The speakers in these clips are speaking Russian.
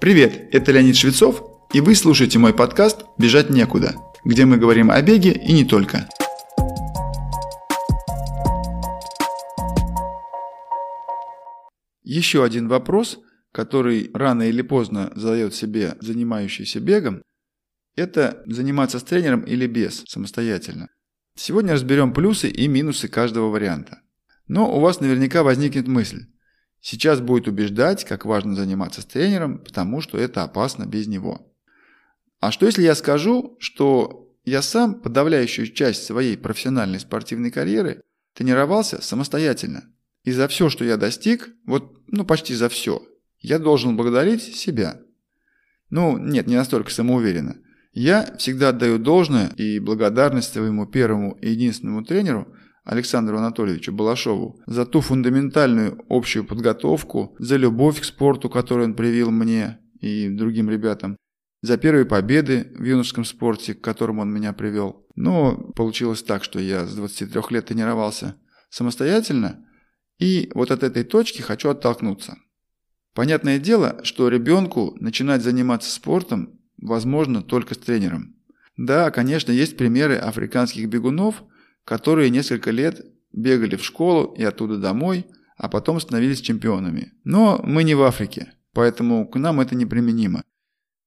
Привет, это Леонид Швецов, и вы слушаете мой подкаст «Бежать некуда», где мы говорим о беге и не только. Еще один вопрос, который рано или поздно задает себе занимающийся бегом, это заниматься с тренером или без, самостоятельно. Сегодня разберем плюсы и минусы каждого варианта. Но у вас наверняка возникнет мысль, Сейчас будет убеждать, как важно заниматься с тренером, потому что это опасно без него. А что если я скажу, что я сам подавляющую часть своей профессиональной спортивной карьеры тренировался самостоятельно. И за все, что я достиг, вот, ну почти за все, я должен благодарить себя. Ну, нет, не настолько самоуверенно. Я всегда отдаю должное и благодарность своему первому и единственному тренеру – Александру Анатольевичу Балашову за ту фундаментальную общую подготовку, за любовь к спорту, которую он привил мне и другим ребятам, за первые победы в юношеском спорте, к которому он меня привел. Но получилось так, что я с 23 лет тренировался самостоятельно, и вот от этой точки хочу оттолкнуться. Понятное дело, что ребенку начинать заниматься спортом возможно только с тренером. Да, конечно, есть примеры африканских бегунов – которые несколько лет бегали в школу и оттуда домой, а потом становились чемпионами. Но мы не в Африке, поэтому к нам это неприменимо.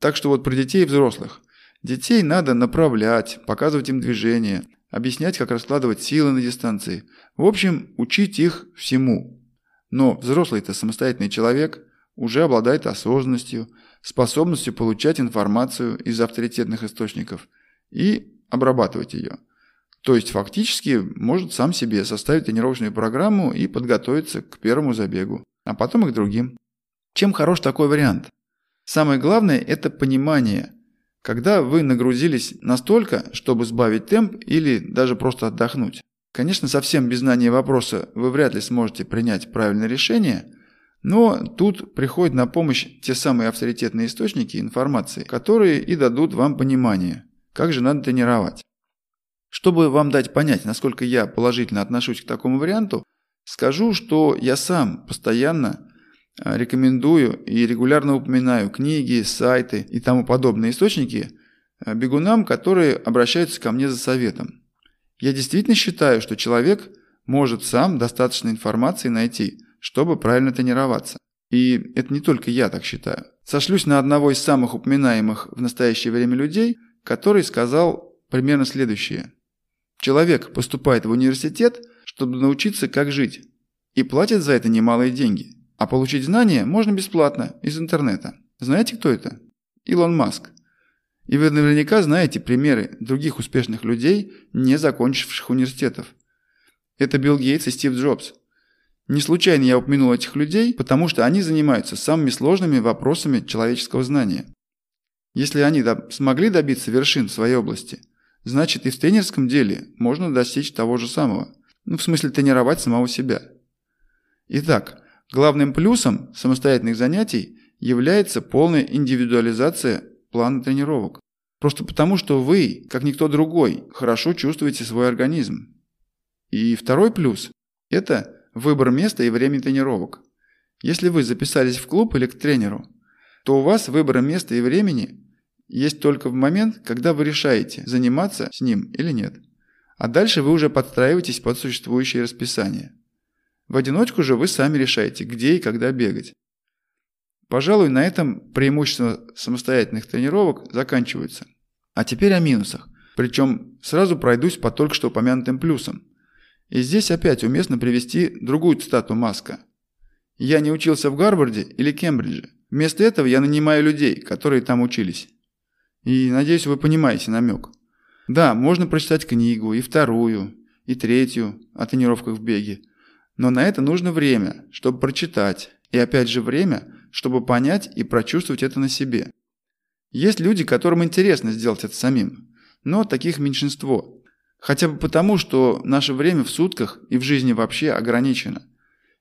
Так что вот про детей и взрослых. Детей надо направлять, показывать им движение, объяснять, как раскладывать силы на дистанции. В общем, учить их всему. Но взрослый-то самостоятельный человек уже обладает осознанностью, способностью получать информацию из авторитетных источников и обрабатывать ее – то есть фактически может сам себе составить тренировочную программу и подготовиться к первому забегу, а потом и к другим. Чем хорош такой вариант? Самое главное – это понимание, когда вы нагрузились настолько, чтобы сбавить темп или даже просто отдохнуть. Конечно, совсем без знания вопроса вы вряд ли сможете принять правильное решение, но тут приходят на помощь те самые авторитетные источники информации, которые и дадут вам понимание, как же надо тренировать. Чтобы вам дать понять, насколько я положительно отношусь к такому варианту, скажу, что я сам постоянно а, рекомендую и регулярно упоминаю книги, сайты и тому подобные источники а, бегунам, которые обращаются ко мне за советом. Я действительно считаю, что человек может сам достаточно информации найти, чтобы правильно тренироваться. И это не только я так считаю. Сошлюсь на одного из самых упоминаемых в настоящее время людей, который сказал примерно следующее. Человек поступает в университет, чтобы научиться, как жить, и платит за это немалые деньги. А получить знания можно бесплатно, из интернета. Знаете, кто это? Илон Маск. И вы наверняка знаете примеры других успешных людей, не закончивших университетов. Это Билл Гейтс и Стив Джобс. Не случайно я упомянул этих людей, потому что они занимаются самыми сложными вопросами человеческого знания. Если они смогли добиться вершин в своей области – Значит, и в тренерском деле можно достичь того же самого. Ну, в смысле тренировать самого себя. Итак, главным плюсом самостоятельных занятий является полная индивидуализация плана тренировок. Просто потому, что вы, как никто другой, хорошо чувствуете свой организм. И второй плюс – это выбор места и времени тренировок. Если вы записались в клуб или к тренеру, то у вас выбора места и времени есть только в момент, когда вы решаете, заниматься с ним или нет. А дальше вы уже подстраиваетесь под существующее расписание. В одиночку же вы сами решаете, где и когда бегать. Пожалуй, на этом преимущества самостоятельных тренировок заканчиваются. А теперь о минусах. Причем сразу пройдусь по только что упомянутым плюсам. И здесь опять уместно привести другую цитату Маска. «Я не учился в Гарварде или Кембридже. Вместо этого я нанимаю людей, которые там учились». И надеюсь, вы понимаете намек. Да, можно прочитать книгу, и вторую, и третью о тренировках в беге. Но на это нужно время, чтобы прочитать. И опять же время, чтобы понять и прочувствовать это на себе. Есть люди, которым интересно сделать это самим. Но таких меньшинство. Хотя бы потому, что наше время в сутках и в жизни вообще ограничено.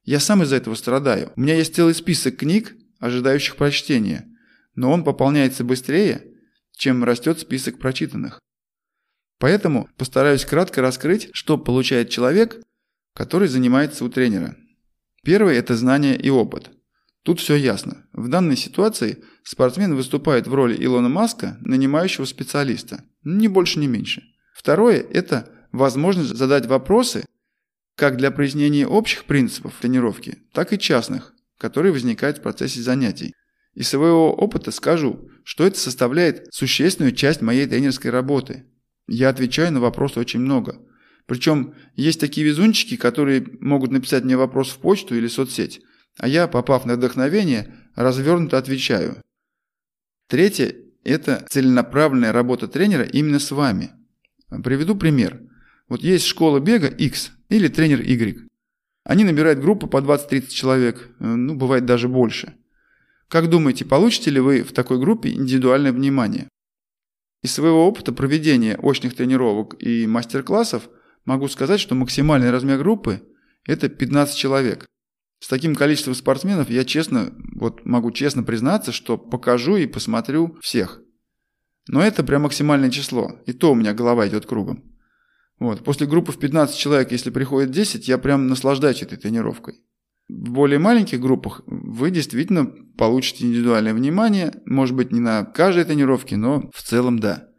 Я сам из-за этого страдаю. У меня есть целый список книг, ожидающих прочтения. Но он пополняется быстрее – чем растет список прочитанных. Поэтому постараюсь кратко раскрыть, что получает человек, который занимается у тренера. Первый – это знание и опыт. Тут все ясно. В данной ситуации спортсмен выступает в роли Илона Маска, нанимающего специалиста. Ни больше, ни меньше. Второе – это возможность задать вопросы как для прояснения общих принципов тренировки, так и частных, которые возникают в процессе занятий. Из своего опыта скажу, что это составляет существенную часть моей тренерской работы. Я отвечаю на вопросы очень много. Причем есть такие везунчики, которые могут написать мне вопрос в почту или соцсеть, а я, попав на вдохновение, развернуто отвечаю. Третье – это целенаправленная работа тренера именно с вами. Приведу пример. Вот есть школа бега X или тренер Y. Они набирают группу по 20-30 человек, э, ну, бывает даже больше. Как думаете, получите ли вы в такой группе индивидуальное внимание? Из своего опыта проведения очных тренировок и мастер-классов могу сказать, что максимальный размер группы – это 15 человек. С таким количеством спортсменов я честно, вот могу честно признаться, что покажу и посмотрю всех. Но это прям максимальное число, и то у меня голова идет кругом. Вот. После группы в 15 человек, если приходит 10, я прям наслаждаюсь этой тренировкой. В более маленьких группах вы действительно получите индивидуальное внимание, может быть не на каждой тренировке, но в целом да.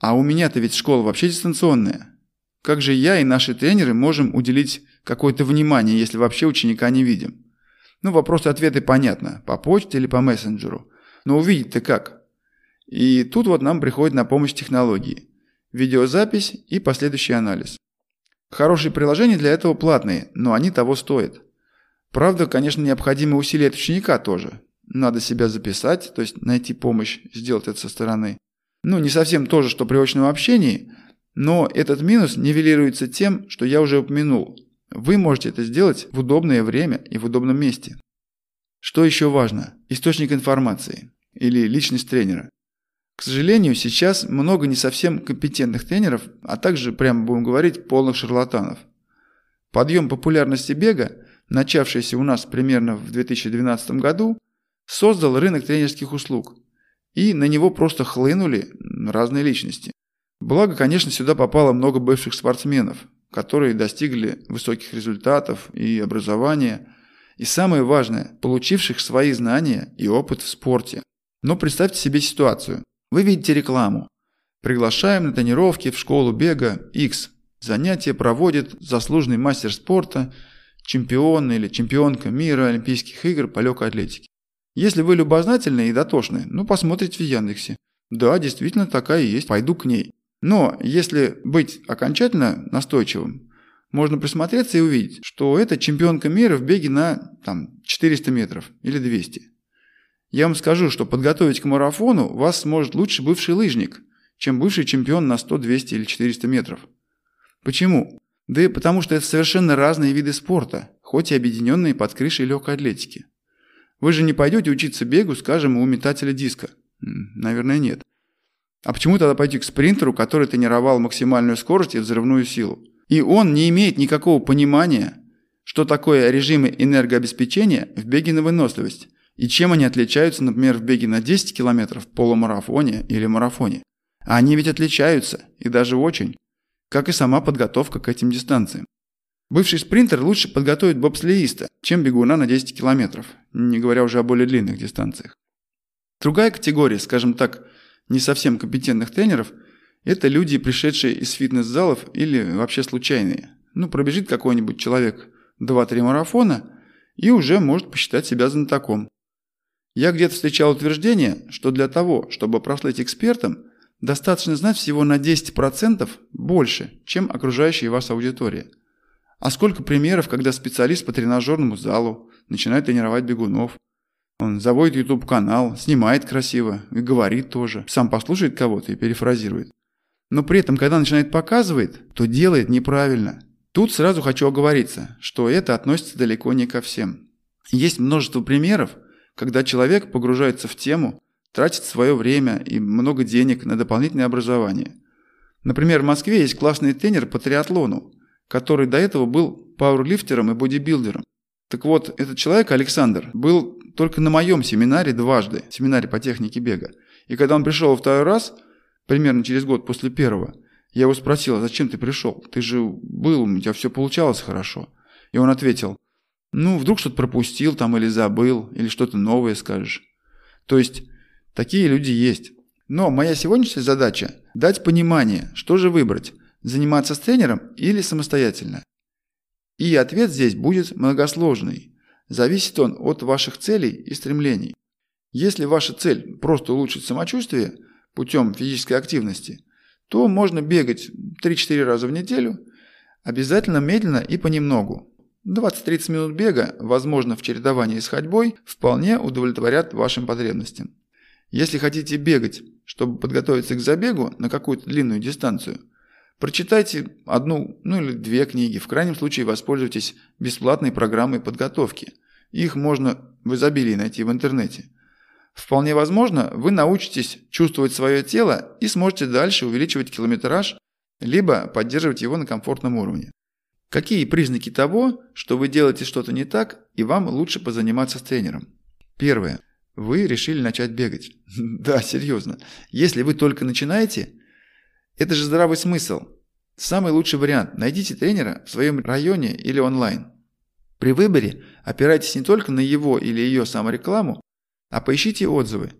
А у меня-то ведь школа вообще дистанционная. Как же я и наши тренеры можем уделить какое-то внимание, если вообще ученика не видим? Ну, вопросы-ответы понятно, по почте или по мессенджеру. Но увидеть-то как? И тут вот нам приходит на помощь технологии. Видеозапись и последующий анализ. Хорошие приложения для этого платные, но они того стоят. Правда, конечно, необходимы усилия от ученика тоже. Надо себя записать, то есть найти помощь, сделать это со стороны. Ну, не совсем то же, что при очном общении, но этот минус нивелируется тем, что я уже упомянул. Вы можете это сделать в удобное время и в удобном месте. Что еще важно? Источник информации или личность тренера. К сожалению, сейчас много не совсем компетентных тренеров, а также, прямо будем говорить, полных шарлатанов. Подъем популярности бега начавшийся у нас примерно в 2012 году, создал рынок тренерских услуг, и на него просто хлынули разные личности. Благо, конечно, сюда попало много бывших спортсменов, которые достигли высоких результатов и образования, и самое важное, получивших свои знания и опыт в спорте. Но представьте себе ситуацию. Вы видите рекламу. Приглашаем на тренировки в школу бега X. Занятия проводит заслуженный мастер спорта – чемпион или чемпионка мира Олимпийских игр по легкой атлетике. Если вы любознательны и дотошны, ну посмотрите в Яндексе. Да, действительно такая есть, пойду к ней. Но если быть окончательно настойчивым, можно присмотреться и увидеть, что это чемпионка мира в беге на там, 400 метров или 200. Я вам скажу, что подготовить к марафону вас сможет лучше бывший лыжник, чем бывший чемпион на 100, 200 или 400 метров. Почему? Да и потому что это совершенно разные виды спорта, хоть и объединенные под крышей легкой атлетики. Вы же не пойдете учиться бегу, скажем, у метателя диска? Наверное, нет. А почему тогда пойти к спринтеру, который тренировал максимальную скорость и взрывную силу? И он не имеет никакого понимания, что такое режимы энергообеспечения в беге на выносливость, и чем они отличаются, например, в беге на 10 километров, полумарафоне или марафоне. А они ведь отличаются, и даже очень как и сама подготовка к этим дистанциям. Бывший спринтер лучше подготовит бобслеиста, чем бегуна на 10 километров, не говоря уже о более длинных дистанциях. Другая категория, скажем так, не совсем компетентных тренеров – это люди, пришедшие из фитнес-залов или вообще случайные. Ну, пробежит какой-нибудь человек 2-3 марафона и уже может посчитать себя знатоком. Я где-то встречал утверждение, что для того, чтобы прослыть экспертом, Достаточно знать всего на 10% больше, чем окружающая вас аудитория. А сколько примеров, когда специалист по тренажерному залу начинает тренировать бегунов. Он заводит YouTube-канал, снимает красиво и говорит тоже. Сам послушает кого-то и перефразирует. Но при этом, когда начинает показывать, то делает неправильно. Тут сразу хочу оговориться, что это относится далеко не ко всем. Есть множество примеров, когда человек погружается в тему, тратит свое время и много денег на дополнительное образование. Например, в Москве есть классный тренер по триатлону, который до этого был пауэрлифтером и бодибилдером. Так вот, этот человек, Александр, был только на моем семинаре дважды, семинаре по технике бега. И когда он пришел во второй раз, примерно через год после первого, я его спросил, а зачем ты пришел? Ты же был, у тебя все получалось хорошо. И он ответил, Ну, вдруг что-то пропустил там или забыл, или что-то новое скажешь. То есть, такие люди есть. Но моя сегодняшняя задача – дать понимание, что же выбрать – заниматься с тренером или самостоятельно. И ответ здесь будет многосложный. Зависит он от ваших целей и стремлений. Если ваша цель – просто улучшить самочувствие путем физической активности, то можно бегать 3-4 раза в неделю, обязательно медленно и понемногу. 20-30 минут бега, возможно в чередовании с ходьбой, вполне удовлетворят вашим потребностям. Если хотите бегать, чтобы подготовиться к забегу на какую-то длинную дистанцию, прочитайте одну, ну или две книги, в крайнем случае воспользуйтесь бесплатной программой подготовки. Их можно в изобилии найти в интернете. Вполне возможно, вы научитесь чувствовать свое тело и сможете дальше увеличивать километраж, либо поддерживать его на комфортном уровне. Какие признаки того, что вы делаете что-то не так и вам лучше позаниматься с тренером? Первое. Вы решили начать бегать. да, серьезно. Если вы только начинаете, это же здравый смысл. Самый лучший вариант – найдите тренера в своем районе или онлайн. При выборе опирайтесь не только на его или ее саморекламу, а поищите отзывы.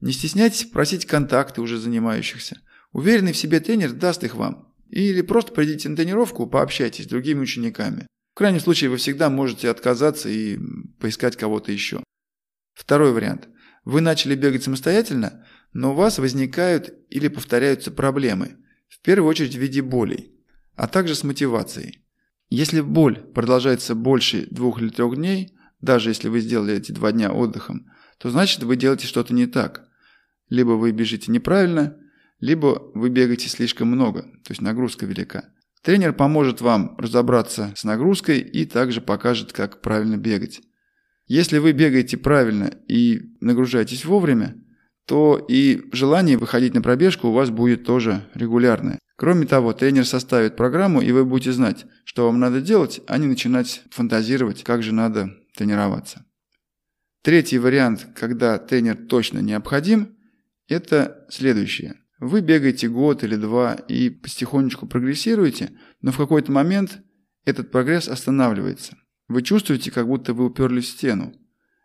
Не стесняйтесь просить контакты уже занимающихся. Уверенный в себе тренер даст их вам. Или просто пройдите на тренировку, пообщайтесь с другими учениками. В крайнем случае вы всегда можете отказаться и поискать кого-то еще. Второй вариант. Вы начали бегать самостоятельно, но у вас возникают или повторяются проблемы, в первую очередь в виде болей, а также с мотивацией. Если боль продолжается больше двух или трех дней, даже если вы сделали эти два дня отдыхом, то значит вы делаете что-то не так. Либо вы бежите неправильно, либо вы бегаете слишком много, то есть нагрузка велика. Тренер поможет вам разобраться с нагрузкой и также покажет, как правильно бегать. Если вы бегаете правильно и нагружаетесь вовремя, то и желание выходить на пробежку у вас будет тоже регулярное. Кроме того, тренер составит программу, и вы будете знать, что вам надо делать, а не начинать фантазировать, как же надо тренироваться. Третий вариант, когда тренер точно необходим, это следующее. Вы бегаете год или два и потихонечку прогрессируете, но в какой-то момент этот прогресс останавливается. Вы чувствуете, как будто вы уперлись в стену.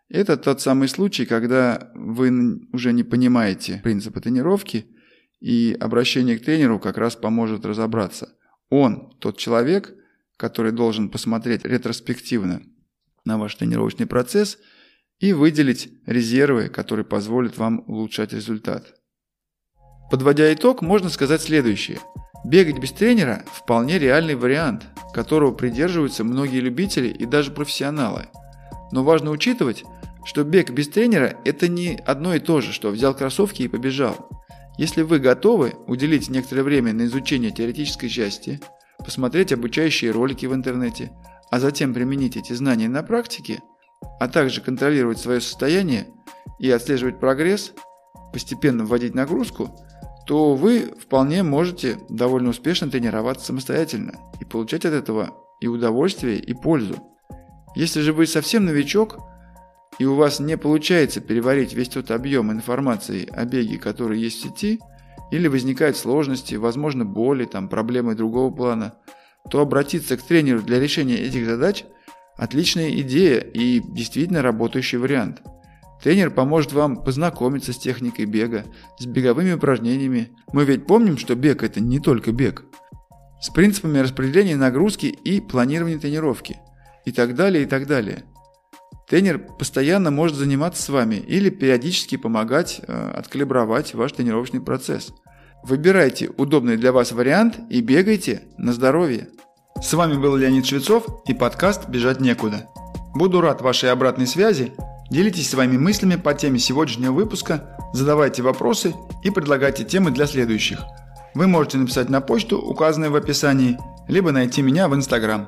Это тот самый случай, когда вы уже не понимаете принципы тренировки, и обращение к тренеру как раз поможет разобраться. Он тот человек, который должен посмотреть ретроспективно на ваш тренировочный процесс и выделить резервы, которые позволят вам улучшать результат. Подводя итог, можно сказать следующее. Бегать без тренера – вполне реальный вариант, которого придерживаются многие любители и даже профессионалы. Но важно учитывать, что бег без тренера – это не одно и то же, что взял кроссовки и побежал. Если вы готовы уделить некоторое время на изучение теоретической части, посмотреть обучающие ролики в интернете, а затем применить эти знания на практике, а также контролировать свое состояние и отслеживать прогресс, постепенно вводить нагрузку – то вы вполне можете довольно успешно тренироваться самостоятельно и получать от этого и удовольствие, и пользу. Если же вы совсем новичок, и у вас не получается переварить весь тот объем информации о беге, который есть в сети, или возникают сложности, возможно боли, там, проблемы другого плана, то обратиться к тренеру для решения этих задач – отличная идея и действительно работающий вариант – Тренер поможет вам познакомиться с техникой бега, с беговыми упражнениями. Мы ведь помним, что бег это не только бег. С принципами распределения нагрузки и планирования тренировки. И так далее, и так далее. Тренер постоянно может заниматься с вами или периодически помогать э, откалибровать ваш тренировочный процесс. Выбирайте удобный для вас вариант и бегайте на здоровье. С вами был Леонид Швецов и подкаст «Бежать некуда». Буду рад вашей обратной связи Делитесь своими мыслями по теме сегодняшнего выпуска, задавайте вопросы и предлагайте темы для следующих. Вы можете написать на почту, указанную в описании, либо найти меня в Инстаграм.